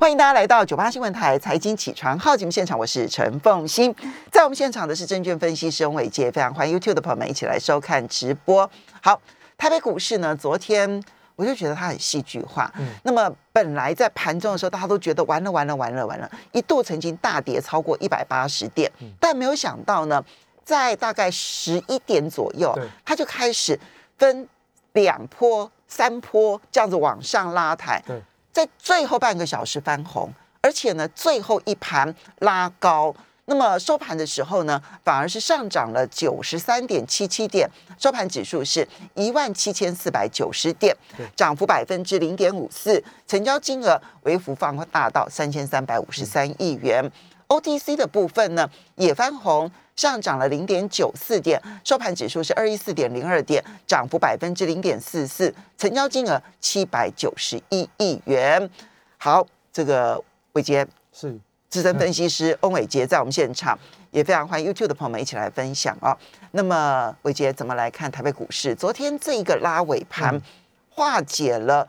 欢迎大家来到九八新闻台财经起床号节目现场，我是陈凤欣，在我们现场的是证券分析师翁伟杰，非常欢迎 YouTube 的朋友们一起来收看直播。好，台北股市呢，昨天我就觉得它很戏剧化。嗯，那么本来在盘中的时候，大家都觉得完了完了完了完了，一度曾经大跌超过一百八十点，但没有想到呢，在大概十一点左右，它就开始分两波、三波这样子往上拉抬。对。在最后半个小时翻红，而且呢，最后一盘拉高，那么收盘的时候呢，反而是上涨了九十三点七七点，收盘指数是一万七千四百九十点，涨幅百分之零点五四，成交金额微幅放大到三千三百五十三亿元。OTC 的部分呢，也翻红。上涨了零点九四点，收盘指数是二一四点零二点，涨幅百分之零点四四，成交金额七百九十一亿元。好，这个伟杰是资深分析师翁伟杰在我们现场，也非常欢迎 YouTube 的朋友们一起来分享啊。那么伟杰怎么来看台北股市？昨天这一个拉尾盘，化解了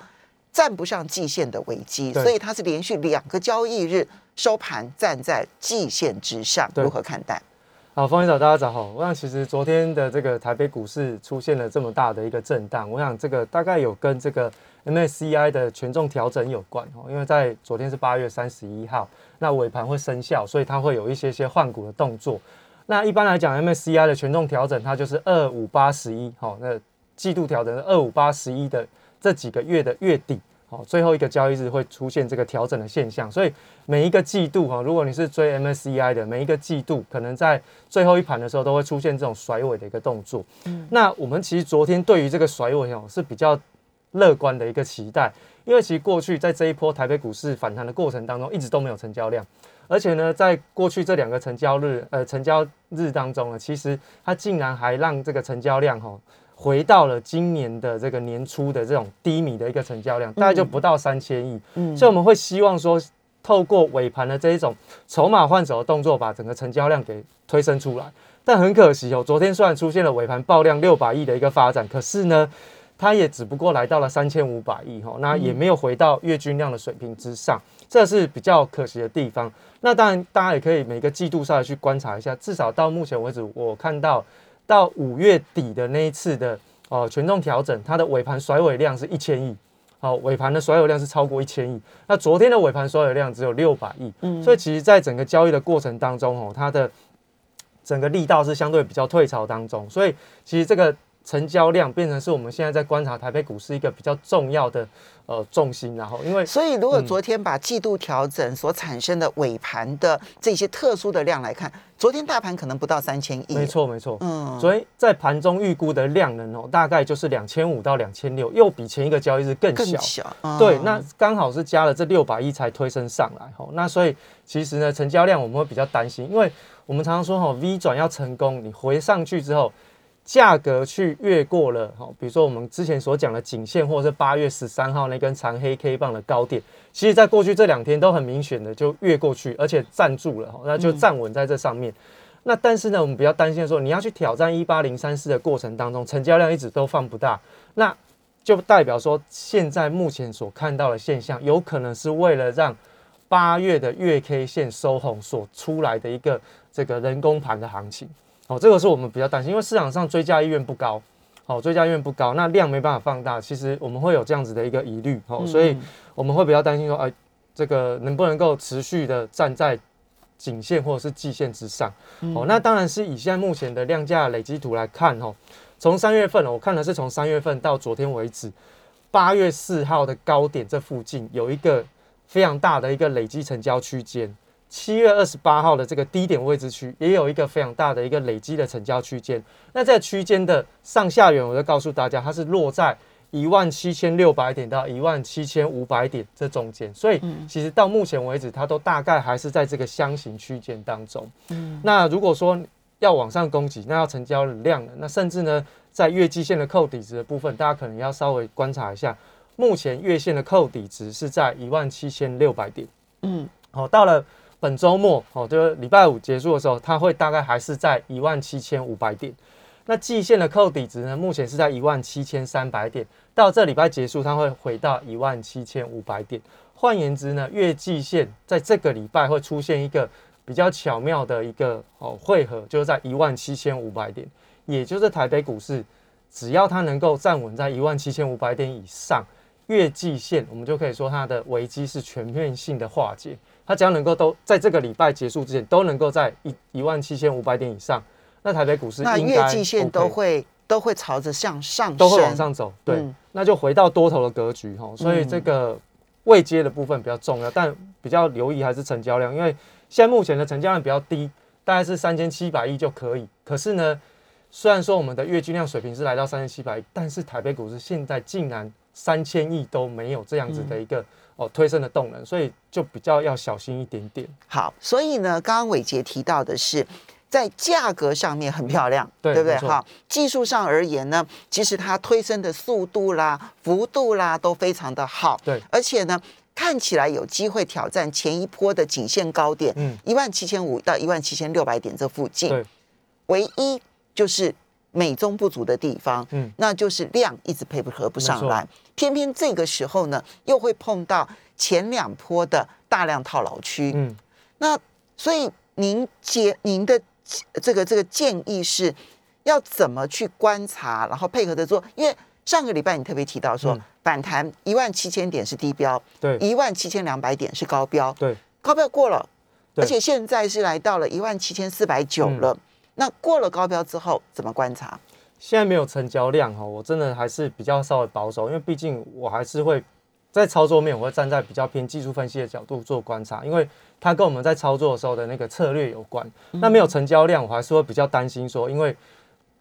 站不上季线的危机，所以它是连续两个交易日收盘站在季线之上，如何看待？好，方先生，大家早好。我想，其实昨天的这个台北股市出现了这么大的一个震荡，我想这个大概有跟这个 MSCI 的权重调整有关哦。因为在昨天是八月三十一号，那尾盘会生效，所以它会有一些些换股的动作。那一般来讲，MSCI 的权重调整，它就是二五八十一，好，那季度调整是二五八十一的这几个月的月底。好，最后一个交易日会出现这个调整的现象，所以每一个季度哈，如果你是追 MSCI 的，每一个季度可能在最后一盘的时候都会出现这种甩尾的一个动作。嗯，那我们其实昨天对于这个甩尾哦是比较乐观的一个期待，因为其实过去在这一波台北股市反弹的过程当中，一直都没有成交量，而且呢，在过去这两个成交日呃成交日当中呢，其实它竟然还让这个成交量哈。回到了今年的这个年初的这种低迷的一个成交量，大概就不到三千亿。嗯，所以我们会希望说，透过尾盘的这一种筹码换手的动作，把整个成交量给推升出来。但很可惜哦，昨天虽然出现了尾盘爆量六百亿的一个发展，可是呢，它也只不过来到了三千五百亿哈，那也没有回到月均量的水平之上，这是比较可惜的地方。那当然，大家也可以每个季度上来去观察一下，至少到目前为止，我看到。到五月底的那一次的哦权重调整，它的尾盘甩尾量是一千亿，好尾盘的甩尾量是超过一千亿。那昨天的尾盘甩尾量只有六百亿，嗯，所以其实在整个交易的过程当中哦，它的整个力道是相对比较退潮当中，所以其实这个。成交量变成是我们现在在观察台北股市一个比较重要的呃重心，然后因为所以如果昨天把季度调整所产生的尾盘的这些特殊的量来看，昨天大盘可能不到三千亿，没错没错，嗯，所以在盘中预估的量能哦，大概就是两千五到两千六，又比前一个交易日更小，对，那刚好是加了这六百亿才推升上来，吼，那所以其实呢，成交量我们会比较担心，因为我们常常说吼，V 转要成功，你回上去之后。价格去越过了哈，比如说我们之前所讲的颈线，或者是八月十三号那根长黑 K 棒的高点，其实在过去这两天都很明显的就越过去，而且站住了，那就站稳在这上面。那但是呢，我们比较担心的说，你要去挑战一八零三四的过程当中，成交量一直都放不大，那就代表说现在目前所看到的现象，有可能是为了让八月的月 K 线收红所出来的一个这个人工盘的行情。哦，这个是我们比较担心，因为市场上追加意愿不高，哦，追加意愿不高，那量没办法放大，其实我们会有这样子的一个疑虑，哦，所以我们会比较担心说，哎，这个能不能够持续的站在颈线或者是季线之上？哦，那当然是以现在目前的量价累积图来看，哦，从三月份，我看的是从三月份到昨天为止，八月四号的高点这附近有一个非常大的一个累积成交区间。七月二十八号的这个低点位置区也有一个非常大的一个累积的成交区间，那在区间的上下缘，我就告诉大家，它是落在一万七千六百点到一万七千五百点这中间，所以其实到目前为止，它都大概还是在这个箱型区间当中。嗯，那如果说要往上攻击，那要成交量的，那甚至呢，在月季线的扣底值的部分，大家可能要稍微观察一下，目前月线的扣底值是在一万七千六百点。嗯，好，到了。本周末哦，就是礼拜五结束的时候，它会大概还是在一万七千五百点。那季线的扣底值呢，目前是在一万七千三百点。到这礼拜结束，它会回到一万七千五百点。换言之呢，月季线在这个礼拜会出现一个比较巧妙的一个哦汇合，就是在一万七千五百点，也就是台北股市只要它能够站稳在一万七千五百点以上，月季线我们就可以说它的危机是全面性的化解。它只要能够都在这个礼拜结束之前都能够在一一万七千五百点以上，那台北股市那月季线都会都会朝着向上，都会往上走。对，那就回到多头的格局哈。所以这个未接的部分比较重要，但比较留意还是成交量，因为现在目前的成交量比较低，大概是三千七百亿就可以。可是呢，虽然说我们的月均量水平是来到三千七百亿，但是台北股市现在竟然三千亿都没有这样子的一个。哦，推升的动能，所以就比较要小心一点点。好，所以呢，刚刚伟杰提到的是，在价格上面很漂亮，对不对？哈，技术上而言呢，其实它推升的速度啦、幅度啦都非常的好。对，而且呢，看起来有机会挑战前一波的颈线高点，嗯，一万七千五到一万七千六百点这附近。对，唯一就是美中不足的地方，嗯，那就是量一直配不合不上来。偏偏这个时候呢，又会碰到前两波的大量套牢区。嗯，那所以您建您的这个这个建议是要怎么去观察，然后配合的做？因为上个礼拜你特别提到说，反弹一万七千点是低标，对，一万七千两百点是高标，对，高标过了，而且现在是来到了一万七千四百九了。那过了高标之后，怎么观察？现在没有成交量哈，我真的还是比较稍微保守，因为毕竟我还是会在操作面，我会站在比较偏技术分析的角度做观察，因为它跟我们在操作的时候的那个策略有关。那没有成交量，我还是会比较担心说，因为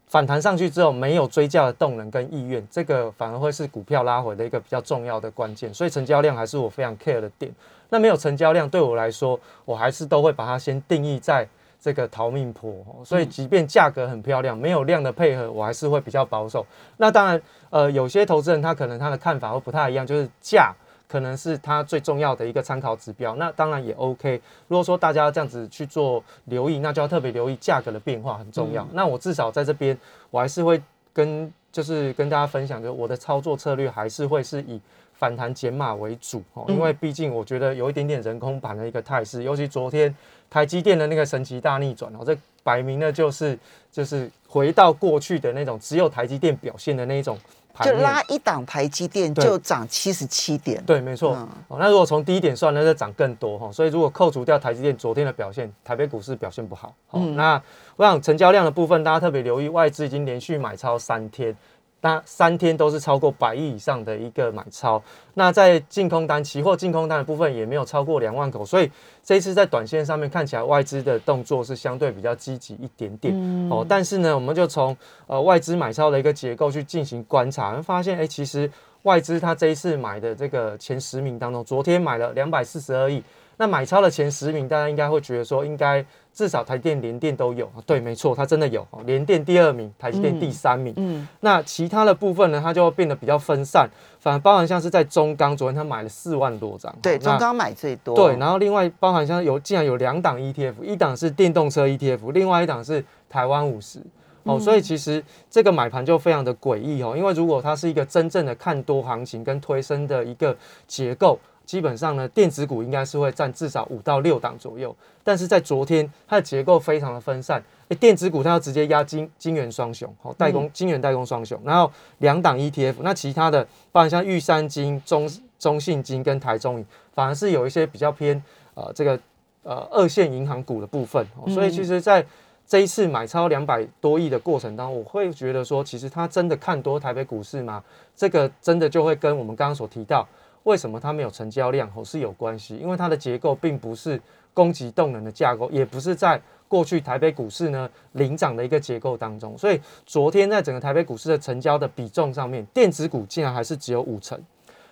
反弹上去之后没有追价的动能跟意愿，这个反而会是股票拉回的一个比较重要的关键。所以成交量还是我非常 care 的点。那没有成交量对我来说，我还是都会把它先定义在。这个逃命坡，所以即便价格很漂亮，没有量的配合，我还是会比较保守。那当然，呃，有些投资人他可能他的看法会不太一样，就是价可能是他最重要的一个参考指标。那当然也 OK。如果说大家这样子去做留意，那就要特别留意价格的变化很重要。那我至少在这边，我还是会跟就是跟大家分享，就我的操作策略还是会是以反弹减码为主哦，因为毕竟我觉得有一点点人工盘的一个态势，尤其昨天。台积电的那个神奇大逆转哦，这摆明了就是就是回到过去的那种只有台积电表现的那一种就拉一档台积电就涨七十七点，对，没错。哦，那如果从低点算，那就涨更多哈。所以如果扣除掉台积电昨天的表现，台北股市表现不好。嗯，那我想成交量的部分，大家特别留意，外资已经连续买超三天。那三天都是超过百亿以上的一个买超，那在净空单、期货净空单的部分也没有超过两万口，所以这一次在短线上面看起来外资的动作是相对比较积极一点点哦。但是呢，我们就从呃外资买超的一个结构去进行观察，发现哎，其实外资它这一次买的这个前十名当中，昨天买了两百四十二亿。那买超的前十名，大家应该会觉得说，应该至少台电、联电都有。对，没错，它真的有。联电第二名，台积电第三名。嗯。那其他的部分呢，它就变得比较分散，反而包含像是在中钢，昨天它买了四万多张。对，中钢买最多。对，然后另外包含像有，竟然有两档 ETF，一档是电动车 ETF，另外一档是台湾五十。哦，所以其实这个买盘就非常的诡异哦，因为如果它是一个真正的看多行情跟推升的一个结构。基本上呢，电子股应该是会占至少五到六档左右，但是在昨天它的结构非常的分散，诶，电子股它要直接压金金元双雄，好代工金元代工双雄，然后两档 ETF，那其他的包含像玉山金、中中信金跟台中银，反而是有一些比较偏呃这个呃二线银行股的部分，所以其实在这一次买超两百多亿的过程当中，我会觉得说，其实它真的看多台北股市吗？这个真的就会跟我们刚刚所提到。为什么它没有成交量？吼，是有关系，因为它的结构并不是供给动能的架构，也不是在过去台北股市呢领涨的一个结构当中。所以昨天在整个台北股市的成交的比重上面，电子股竟然还是只有五成，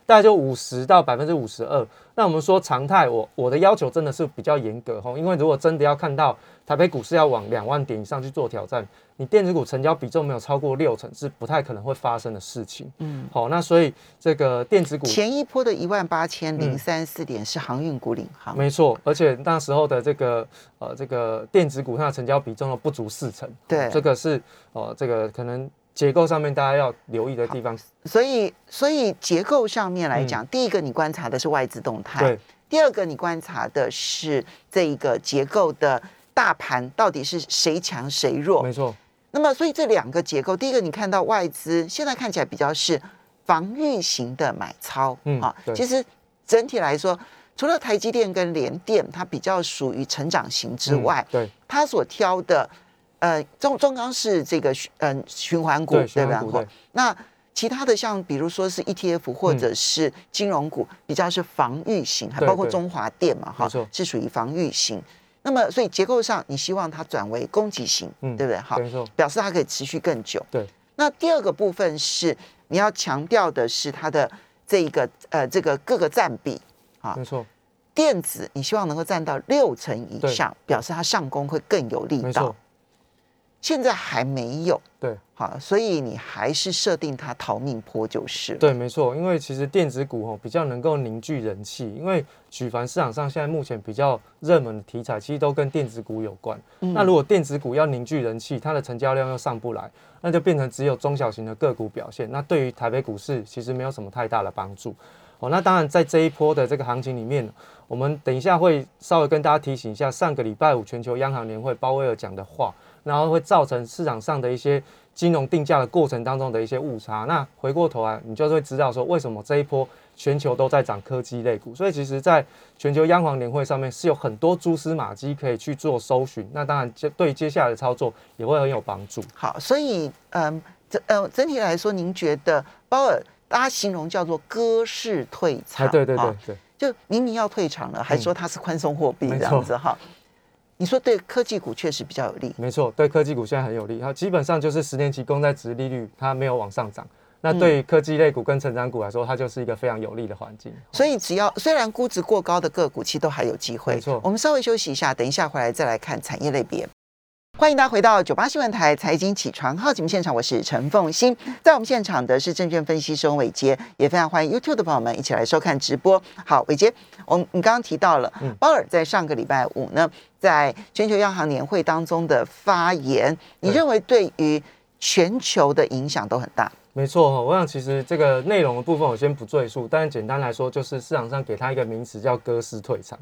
大概就五十到百分之五十二。那我们说常态，我我的要求真的是比较严格哈，因为如果真的要看到台北股市要往两万点以上去做挑战。你电子股成交比重没有超过六成，是不太可能会发生的事情。嗯，好，那所以这个电子股前一波的一万八千零三四点是航运股领航，没错，而且那时候的这个呃这个电子股它的成交比重都不足四成。对，这个是呃这个可能结构上面大家要留意的地方。所以，所以结构上面来讲，第一个你观察的是外资动态，对；第二个你观察的是这一个结构的大盘到底是谁强谁弱，没错。那么，所以这两个结构，第一个你看到外资现在看起来比较是防御型的买超，嗯啊，其实整体来说，除了台积电跟联电，它比较属于成长型之外，对，它所挑的。呃，中中钢是这个嗯循环股，对吧？那其他的像比如说是 ETF 或者是金融股，比较是防御型，还包括中华电嘛，哈，是属于防御型。那么所以结构上，你希望它转为攻击型，嗯对不对？好，表示它可以持续更久。对。那第二个部分是你要强调的是它的这一个呃这个各个占比啊，没错。电子你希望能够占到六成以上，表示它上攻会更有力道。现在还没有对，好，所以你还是设定它逃命坡就是对，没错，因为其实电子股哦比较能够凝聚人气，因为举凡市场上现在目前比较热门的题材，其实都跟电子股有关。那如果电子股要凝聚人气，它的成交量又上不来，那就变成只有中小型的个股表现。那对于台北股市其实没有什么太大的帮助。哦，那当然在这一波的这个行情里面，我们等一下会稍微跟大家提醒一下，上个礼拜五全球央行年会鲍威尔讲的话。然后会造成市场上的一些金融定价的过程当中的一些误差。那回过头来，你就会知道说，为什么这一波全球都在涨科技类股。所以其实，在全球央行年会上面是有很多蛛丝马迹可以去做搜寻。那当然，就对接下来的操作也会很有帮助。好，所以嗯，整呃整体来说，您觉得鲍尔大家形容叫做鸽式退场？对对对对，就明明要退场了，还说它是宽松货币这样子哈。你说对科技股确实比较有利，没错，对科技股现在很有利。它基本上就是十年期公债值利率它没有往上涨，那对于科技类股跟成长股来说，它就是一个非常有利的环境。所以只要虽然估值过高的个股，其实都还有机会。没错，我们稍微休息一下，等一下回来再来看产业类别。欢迎大家回到九八新闻台财经起床号节目现场，我是陈凤欣，在我们现场的是证券分析师伟杰，也非常欢迎 YouTube 的朋友们一起来收看直播。好，伟杰，我你刚刚提到了鲍尔在上个礼拜五呢，在全球央行年会当中的发言，你认为对于全球的影响都很大？没错，我想其实这个内容的部分我先不赘述，但是简单来说，就是市场上给他一个名词叫“割式退场”。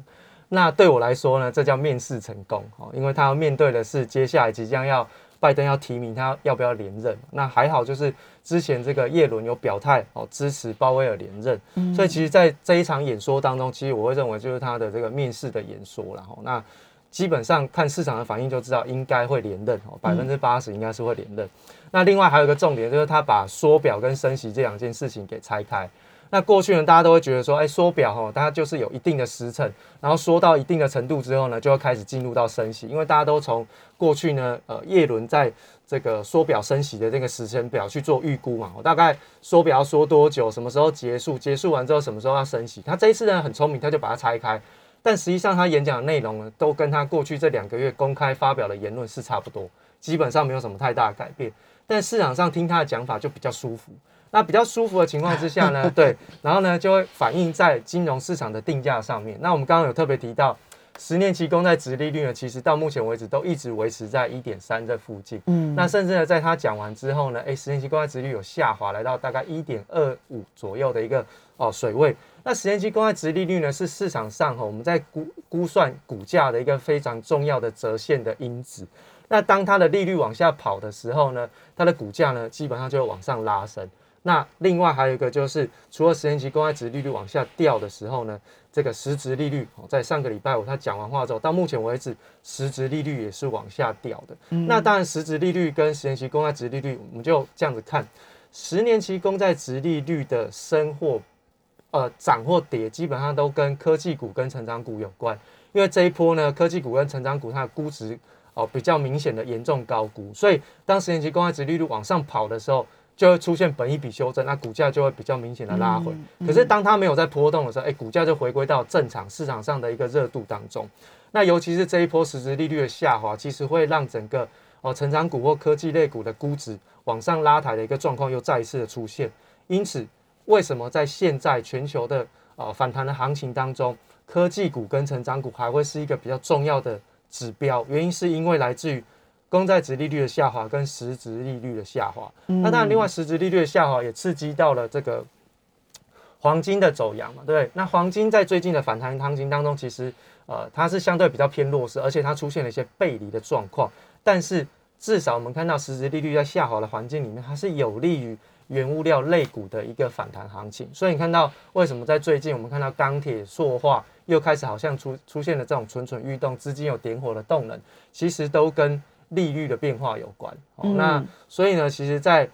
那对我来说呢，这叫面试成功哦，因为他要面对的是接下来即将要拜登要提名他要不要连任。那还好，就是之前这个叶伦有表态哦，支持鲍威尔连任。所以其实，在这一场演说当中，其实我会认为就是他的这个面试的演说然后那基本上看市场的反应就知道应该会连任哦，百分之八十应该是会连任。那另外还有一个重点就是他把缩表跟升息这两件事情给拆开。那过去呢，大家都会觉得说，哎，缩表哈，它就是有一定的时程，然后缩到一定的程度之后呢，就会开始进入到升息，因为大家都从过去呢，呃，叶伦在这个缩表升息的这个时程表去做预估嘛，我大概缩表要缩多久，什么时候结束，结束完之后什么时候要升息，他这一次呢很聪明，他就把它拆开，但实际上他演讲的内容呢，都跟他过去这两个月公开发表的言论是差不多，基本上没有什么太大的改变，但市场上听他的讲法就比较舒服。那比较舒服的情况之下呢，对，然后呢就会反映在金融市场的定价上面。那我们刚刚有特别提到，十年期公债值利率呢，其实到目前为止都一直维持在一点三这附近。嗯，那甚至呢，在他讲完之后呢，哎，十年期公债值率有下滑，来到大概一点二五左右的一个哦水位。那十年期公债值利率呢，是市场上哈我们在估估算股价的一个非常重要的折现的因子。那当它的利率往下跑的时候呢，它的股价呢基本上就会往上拉升。那另外还有一个就是，除了十年期公债值利率往下掉的时候呢，这个实质利率哦，在上个礼拜五他讲完话之后，到目前为止，实质利率也是往下掉的。那当然，实质利率跟十年期公债值利率，我们就这样子看，十年期公债值利率的升或呃涨或跌，基本上都跟科技股跟成长股有关。因为这一波呢，科技股跟成长股它的估值哦比较明显的严重高估，所以当十年期公债值利率往上跑的时候。就会出现本一笔修正，那股价就会比较明显的拉回。可是当它没有在波动的时候，哎，股价就回归到正常市场上的一个热度当中。那尤其是这一波实质利率的下滑，其实会让整个哦成长股或科技类股的估值往上拉抬的一个状况又再一次的出现。因此，为什么在现在全球的呃反弹的行情当中，科技股跟成长股还会是一个比较重要的指标？原因是因为来自于。公债值利率的下滑跟实质利率的下滑。那当然，另外实质利率的下滑也刺激到了这个黄金的走阳嘛，对不对？那黄金在最近的反弹行情当中，其实呃它是相对比较偏弱势，而且它出现了一些背离的状况。但是至少我们看到实质利率在下滑的环境里面，它是有利于原物料类股的一个反弹行情。所以你看到为什么在最近我们看到钢铁、塑化又开始好像出出现了这种蠢蠢欲动，资金有点火的动能，其实都跟利率的变化有关。那所以呢，其实，在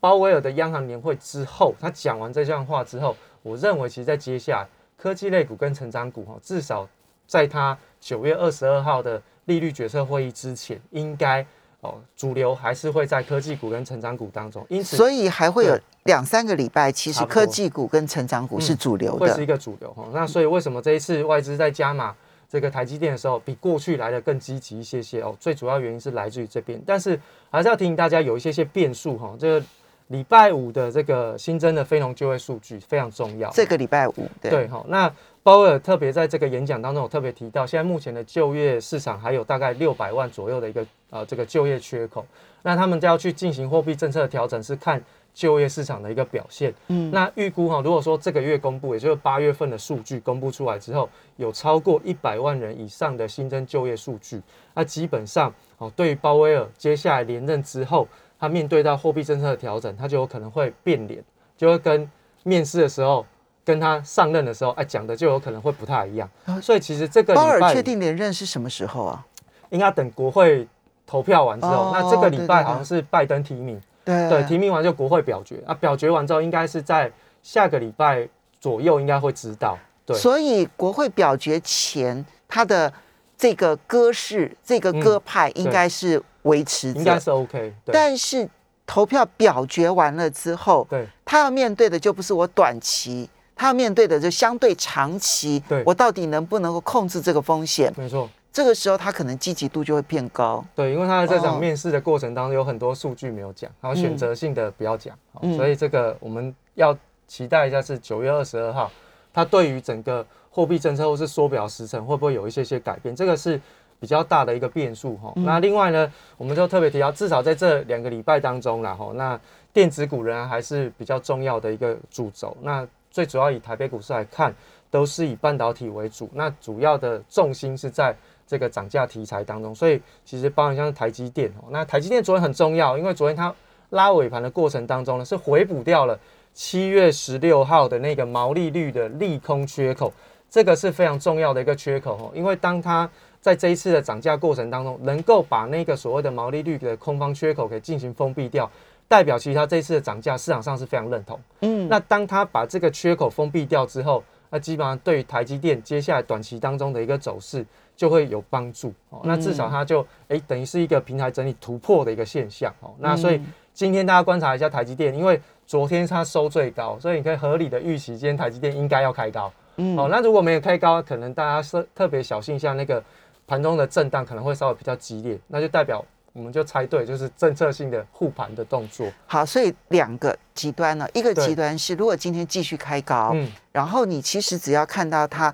鲍威尔的央行年会之后，他讲完这段话之后，我认为其实，在接下来科技类股跟成长股哈，至少在他九月二十二号的。利率决策会议之前，应该哦，主流还是会在科技股跟成长股当中，因此所以还会有两三个礼拜，其实科技股跟成长股是主流的，会是一个主流哈。那所以为什么这一次外资在加码这个台积电的时候，比过去来的更积极一些些哦？最主要原因是来自于这边，但是还是要提醒大家有一些些变数哈。这个礼拜五的这个新增的非农就业数据非常重要，这个礼拜五对哈那。鲍威尔特别在这个演讲当中，有特别提到，现在目前的就业市场还有大概六百万左右的一个呃这个就业缺口，那他们就要去进行货币政策的调整，是看就业市场的一个表现。嗯，那预估哈，如果说这个月公布，也就是八月份的数据公布出来之后，有超过一百万人以上的新增就业数据，那基本上哦，对于鲍威尔接下来连任之后，他面对到货币政策的调整，他就有可能会变脸，就会跟面试的时候。跟他上任的时候，哎，讲的就有可能会不太一样，所以其实这个鲍尔确定连任是什么时候啊？应该等国会投票完之后，那这个礼拜好像是拜登提名，对对，提名完就国会表决啊，表决完之后应该是在下个礼拜左右应该会知道。对，所以国会表决前，他的这个歌式、这个歌派应该是维持，应该是 OK，但是投票表决完了之后，对，他要面对的就不是我短期。他要面对的就相对长期，我到底能不能够控制这个风险？没错，这个时候他可能积极度就会变高。对，因为他在这场面试的过程当中有很多数据没有讲，然后选择性的不要讲，所以这个我们要期待一下是九月二十二号，他对于整个货币政策或是缩表时程会不会有一些些改变？这个是比较大的一个变数哈。那另外呢，我们就特别提到，至少在这两个礼拜当中然后那电子股仍然还是比较重要的一个主轴。那最主要以台北股市来看，都是以半导体为主，那主要的重心是在这个涨价题材当中，所以其实包含像是台积电哦，那台积电昨天很重要，因为昨天它拉尾盘的过程当中呢，是回补掉了七月十六号的那个毛利率的利空缺口，这个是非常重要的一个缺口哦，因为当它在这一次的涨价过程当中，能够把那个所谓的毛利率的空方缺口给进行封闭掉。代表其实它这次的涨价市场上是非常认同，嗯，那当它把这个缺口封闭掉之后，那基本上对于台积电接下来短期当中的一个走势就会有帮助哦。那至少它就哎等于是一个平台整理突破的一个现象哦。那所以今天大家观察一下台积电，因为昨天它收最高，所以你可以合理的预期今天台积电应该要开高，嗯，哦，那如果没有开高，可能大家是特别小心一下那个盘中的震荡可能会稍微比较激烈，那就代表。我们就猜对，就是政策性的护盘的动作。好，所以两个极端呢，一个极端是如果今天继续开高，嗯，然后你其实只要看到它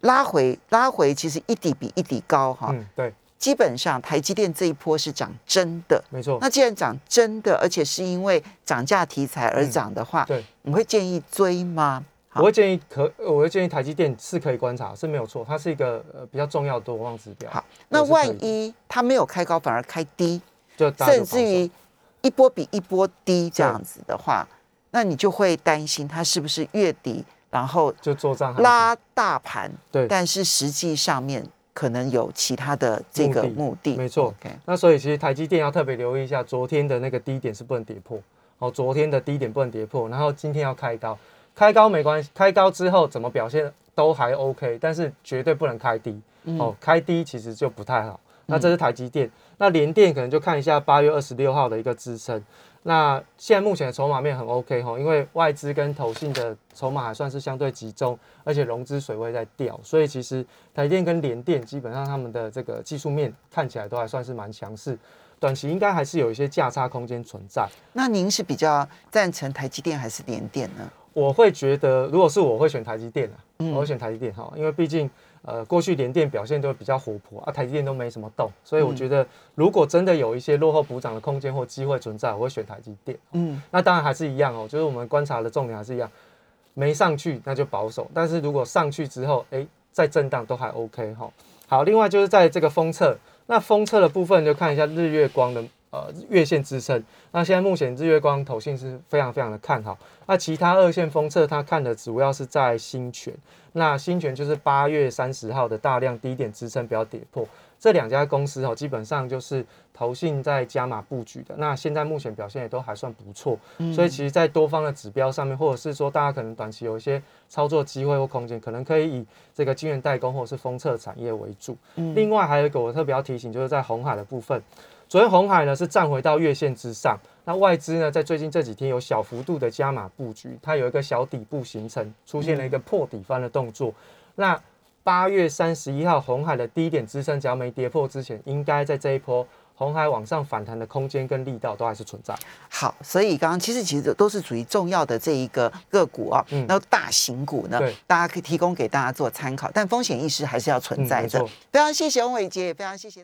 拉回拉回，其实一底比一底高哈。嗯，对。基本上台积电这一波是涨真的，没错。那既然涨真的，而且是因为涨价题材而涨的话，对，你会建议追吗？我会建议可，我会建议台积电是可以观察，是没有错，它是一个呃比较重要的多方指标。好，那万一它没有开高，反而开低，就甚至于一波比一波低这样子的话，那你就会担心它是不是月底然后就做账拉大盘，对，但是实际上面可能有其他的这个目的，没错。那所以其实台积电要特别留意一下，昨天的那个低点是不能跌破，哦，昨天的低点不能跌破，然后今天要开高。开高没关系，开高之后怎么表现都还 OK，但是绝对不能开低哦。开低其实就不太好。那这是台积电，那联电可能就看一下八月二十六号的一个支撑。那现在目前的筹码面很 OK 哈，因为外资跟投信的筹码还算是相对集中，而且融资水位在掉，所以其实台电跟联电基本上他们的这个技术面看起来都还算是蛮强势，短期应该还是有一些价差空间存在。那您是比较赞成台积电还是联电呢？我会觉得，如果是我会选台积电啊，我会选台积电哈，因为毕竟呃，过去联电表现都比较活泼啊，台积电都没什么动，所以我觉得如果真的有一些落后补涨的空间或机会存在，我会选台积电。嗯，那当然还是一样哦，就是我们观察的重点还是一样，没上去那就保守，但是如果上去之后，哎，再震荡都还 OK 哈。好，另外就是在这个封测，那封测的部分就看一下日月光的。呃，月线支撑，那现在目前日月光投信是非常非常的看好。那其他二线封测，它看的主要是在新泉。那新泉就是八月三十号的大量低点支撑不要跌破。这两家公司哦，基本上就是投信在加码布局的。那现在目前表现也都还算不错，所以其实，在多方的指标上面，或者是说大家可能短期有一些操作机会或空间，可能可以以这个晶圆代工或者是封测产业为主。另外还有一个我特别要提醒，就是在红海的部分。昨天红海呢是站回到月线之上，那外资呢在最近这几天有小幅度的加码布局，它有一个小底部形成，出现了一个破底翻的动作。那八月三十一号红海的低点支撑，只要没跌破之前，应该在这一波。红海往上反弹的空间跟力道都还是存在。好，所以刚刚其实其实都是属于重要的这一个个股啊，那大型股呢，大家可以提供给大家做参考，但风险意识还是要存在的。非常谢谢翁伟杰，也非常谢谢。